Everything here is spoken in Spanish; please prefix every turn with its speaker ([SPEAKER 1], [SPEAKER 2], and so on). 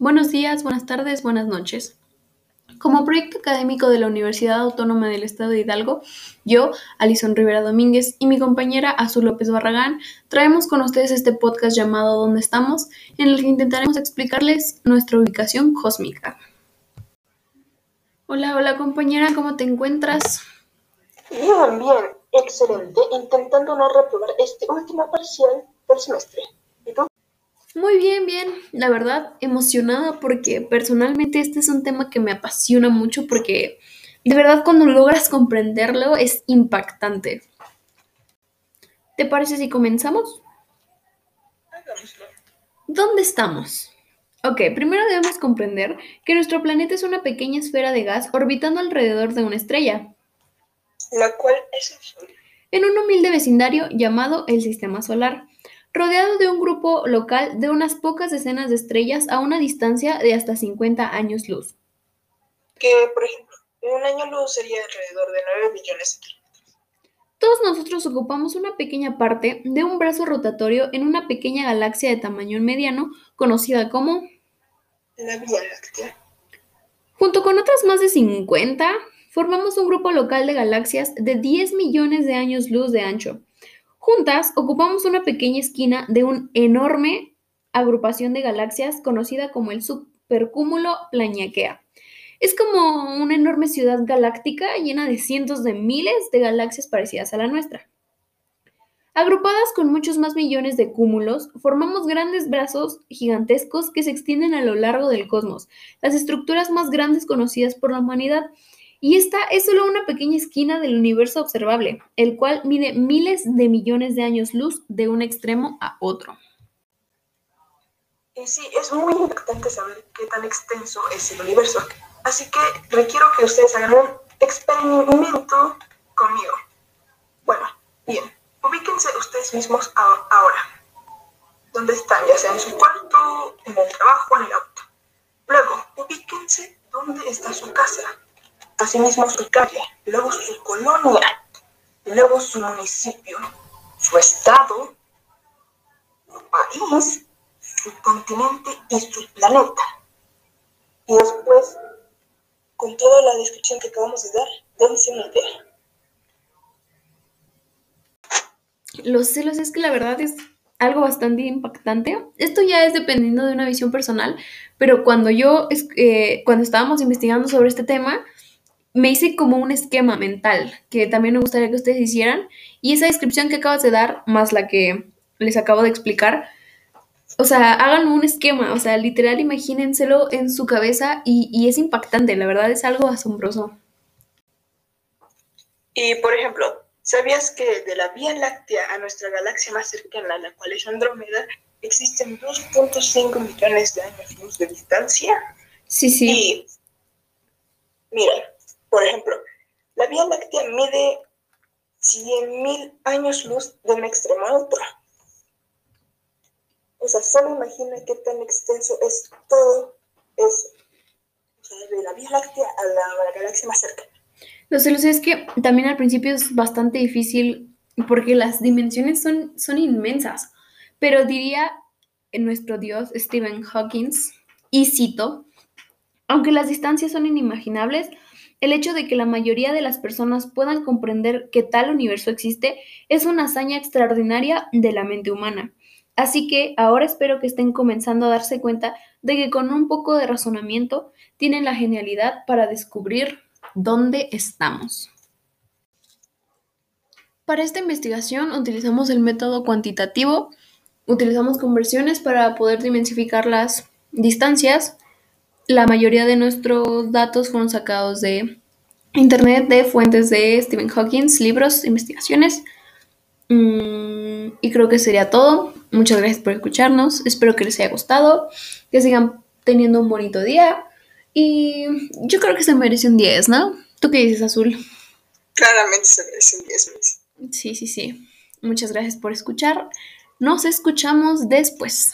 [SPEAKER 1] Buenos días, buenas tardes, buenas noches. Como proyecto académico de la Universidad Autónoma del Estado de Hidalgo, yo, Alison Rivera Domínguez y mi compañera Azul López Barragán traemos con ustedes este podcast llamado ¿Dónde estamos?, en el que intentaremos explicarles nuestra ubicación cósmica. Hola, hola compañera, ¿cómo te encuentras?
[SPEAKER 2] Bien, bien, excelente, intentando no reprobar este último parcial del semestre.
[SPEAKER 1] Muy bien, bien. La verdad, emocionada porque personalmente este es un tema que me apasiona mucho porque de verdad cuando logras comprenderlo es impactante. ¿Te parece si comenzamos?
[SPEAKER 2] Hagámoslo.
[SPEAKER 1] ¿Dónde estamos? Ok, primero debemos comprender que nuestro planeta es una pequeña esfera de gas orbitando alrededor de una estrella,
[SPEAKER 2] La cual es el Sol.
[SPEAKER 1] en un humilde vecindario llamado el Sistema Solar, rodeado de un grupo local de unas pocas decenas de estrellas a una distancia de hasta 50 años luz.
[SPEAKER 2] Que, por ejemplo, en un año luz sería alrededor de 9 millones de kilómetros.
[SPEAKER 1] Todos nosotros ocupamos una pequeña parte de un brazo rotatorio en una pequeña galaxia de tamaño mediano conocida como,
[SPEAKER 2] La Vía Láctea.
[SPEAKER 1] junto con otras más de 50, formamos un grupo local de galaxias de 10 millones de años luz de ancho. Juntas ocupamos una pequeña esquina de una enorme agrupación de galaxias conocida como el supercúmulo Plañakea. Es como una enorme ciudad galáctica llena de cientos de miles de galaxias parecidas a la nuestra. Agrupadas con muchos más millones de cúmulos, formamos grandes brazos gigantescos que se extienden a lo largo del cosmos, las estructuras más grandes conocidas por la humanidad. Y esta es solo una pequeña esquina del universo observable, el cual mide miles de millones de años luz de un extremo a otro.
[SPEAKER 2] Y sí, es muy importante saber qué tan extenso es el universo. Así que requiero que ustedes hagan un experimento conmigo. Bueno, bien, ubíquense ustedes mismos ahora. ¿Dónde están? Ya sea en su cuarto, en el trabajo, en el auto. Luego, ubíquense dónde está su casa. Asimismo su calle, luego su colonia, luego su municipio, su estado, su país, su continente y su planeta. Y después, con toda la descripción que acabamos de dar, dense una idea.
[SPEAKER 1] Los celos es que la verdad es algo bastante impactante. Esto ya es dependiendo de una visión personal, pero cuando yo, eh, cuando estábamos investigando sobre este tema, me hice como un esquema mental que también me gustaría que ustedes hicieran. Y esa descripción que acabas de dar, más la que les acabo de explicar, o sea, hagan un esquema, o sea, literal, imagínenselo en su cabeza y, y es impactante, la verdad es algo asombroso.
[SPEAKER 2] Y por ejemplo, ¿sabías que de la Vía Láctea a nuestra galaxia más cercana, la cual es Andrómeda, existen 2.5 millones de años luz de distancia?
[SPEAKER 1] Sí, sí.
[SPEAKER 2] Y mira, por ejemplo, la Vía Láctea mide 100.000 años luz de un extremo a otro. O sea, solo imagina qué tan extenso es todo eso. O sea, de la Vía Láctea a la, a la galaxia más cercana.
[SPEAKER 1] Lo sé, lo sé, es que también al principio es bastante difícil porque las dimensiones son, son inmensas, pero diría nuestro dios Stephen Hawking, y cito, aunque las distancias son inimaginables, el hecho de que la mayoría de las personas puedan comprender que tal universo existe es una hazaña extraordinaria de la mente humana. Así que ahora espero que estén comenzando a darse cuenta de que con un poco de razonamiento tienen la genialidad para descubrir dónde estamos. Para esta investigación utilizamos el método cuantitativo, utilizamos conversiones para poder dimensificar las distancias. La mayoría de nuestros datos fueron sacados de internet, de fuentes de Stephen Hawking, libros, investigaciones. Mm, y creo que sería todo. Muchas gracias por escucharnos. Espero que les haya gustado, que sigan teniendo un bonito día. Y yo creo que se merece un 10, ¿no? ¿Tú qué dices, Azul?
[SPEAKER 2] Claramente se merecen 10 meses.
[SPEAKER 1] Sí, sí, sí. Muchas gracias por escuchar. Nos escuchamos después.